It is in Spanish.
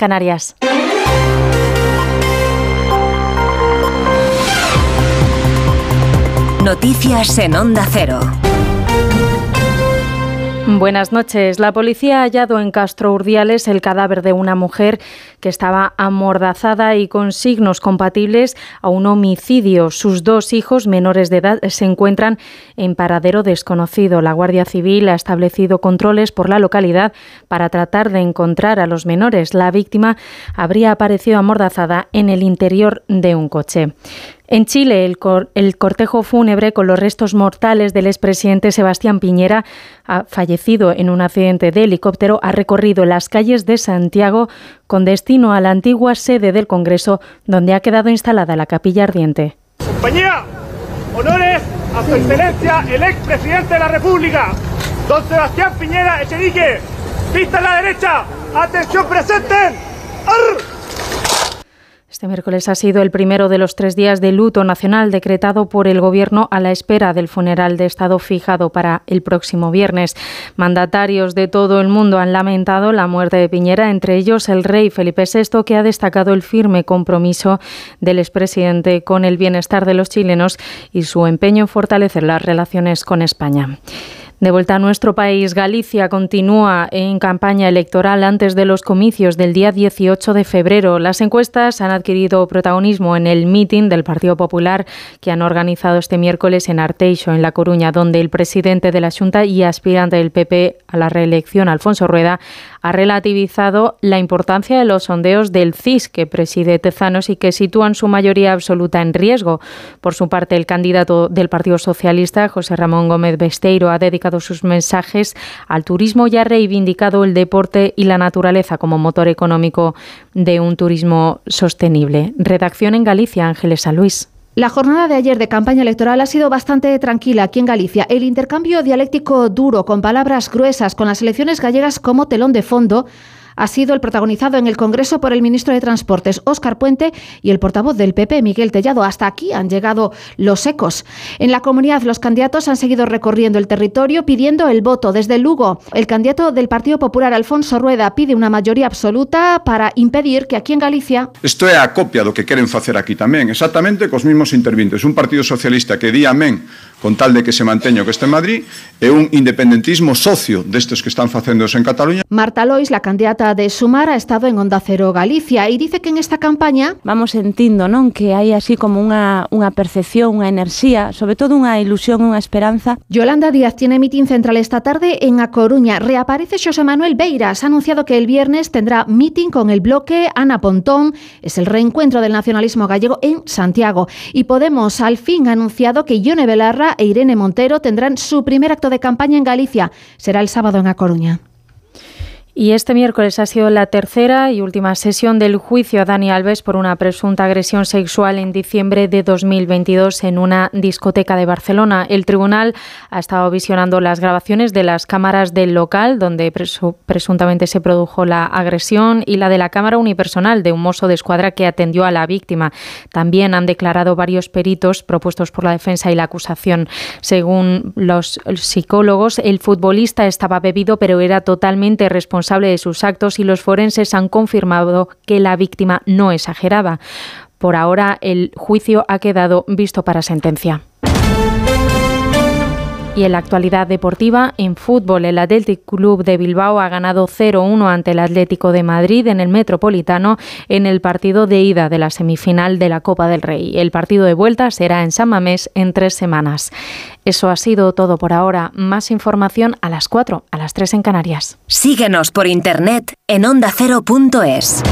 Canarias. Noticias en Onda Cero. Buenas noches. La policía ha hallado en Castro Urdiales el cadáver de una mujer que estaba amordazada y con signos compatibles a un homicidio. Sus dos hijos menores de edad se encuentran en paradero desconocido. La Guardia Civil ha establecido controles por la localidad para tratar de encontrar a los menores. La víctima habría aparecido amordazada en el interior de un coche. En Chile, el, cortejo fúnebre con los restos mortales del expresidente Sebastián Piñera, fallecido en un accidente de helicóptero, ha recorrido las calles de Santiago con destino a la antigua sede del Congreso, donde ha quedado instalada la capilla ardiente. Compañía, honores a su excelencia el expresidente de la República, don Sebastián Piñera Echenique. Vista a la derecha, atención presente. Este miércoles ha sido el primero de los tres días de luto nacional decretado por el Gobierno a la espera del funeral de Estado fijado para el próximo viernes. Mandatarios de todo el mundo han lamentado la muerte de Piñera, entre ellos el rey Felipe VI, que ha destacado el firme compromiso del expresidente con el bienestar de los chilenos y su empeño en fortalecer las relaciones con España. De vuelta a nuestro país, Galicia continúa en campaña electoral antes de los comicios del día 18 de febrero. Las encuestas han adquirido protagonismo en el meeting del Partido Popular que han organizado este miércoles en Arteixo, en La Coruña, donde el presidente de la Junta y aspirante del PP a la reelección, Alfonso Rueda, ha relativizado la importancia de los sondeos del CIS que preside Tezanos y que sitúan su mayoría absoluta en riesgo. Por su parte, el candidato del Partido Socialista, José Ramón Gómez Besteiro, ha dedicado sus mensajes al turismo y ha reivindicado el deporte y la naturaleza como motor económico de un turismo sostenible. Redacción en Galicia, Ángeles San Luis. La jornada de ayer de campaña electoral ha sido bastante tranquila aquí en Galicia. El intercambio dialéctico duro, con palabras gruesas, con las elecciones gallegas como telón de fondo, ha sido el protagonizado en el Congreso por el ministro de Transportes, Óscar Puente, y el portavoz del PP, Miguel Tellado. Hasta aquí han llegado los ecos. En la comunidad, los candidatos han seguido recorriendo el territorio pidiendo el voto. Desde Lugo, el candidato del Partido Popular, Alfonso Rueda, pide una mayoría absoluta para impedir que aquí en Galicia... Isto é a copia do que queren facer aquí tamén, exactamente cos mismos intervintes. Un Partido Socialista que di amén con tal de que se manteña o que este en Madrid, e un independentismo socio destes que están facéndose en Cataluña. Marta Lois, la candidata de Sumar, ha estado en Onda Cero Galicia e dice que en esta campaña vamos sentindo, non, que hai así como unha unha percepción, unha enerxía, sobre todo unha ilusión, unha esperanza. Yolanda Díaz tiene mitin central esta tarde en A Coruña. Reaparece Xosé Manuel Beiras, ha anunciado que el viernes tendrá mitin con el bloque Ana Pontón, es el reencuentro del nacionalismo gallego en Santiago. Y Podemos al fin ha anunciado que Ione Belarra e Irene Montero tendrán su primer acto de campaña en Galicia. Será el sábado en A Coruña. Y este miércoles ha sido la tercera y última sesión del juicio a Dani Alves por una presunta agresión sexual en diciembre de 2022 en una discoteca de Barcelona. El tribunal ha estado visionando las grabaciones de las cámaras del local donde presuntamente se produjo la agresión y la de la cámara unipersonal de un mozo de escuadra que atendió a la víctima. También han declarado varios peritos propuestos por la defensa y la acusación. Según los psicólogos, el futbolista estaba bebido pero era totalmente responsable responsable de sus actos y los forenses han confirmado que la víctima no exageraba. Por ahora, el juicio ha quedado visto para sentencia. Y en la actualidad deportiva, en fútbol, el Athletic Club de Bilbao ha ganado 0-1 ante el Atlético de Madrid en el Metropolitano en el partido de ida de la semifinal de la Copa del Rey. El partido de vuelta será en San Mamés en tres semanas. Eso ha sido todo por ahora. Más información a las 4, a las 3 en Canarias. Síguenos por internet en ondacero.es.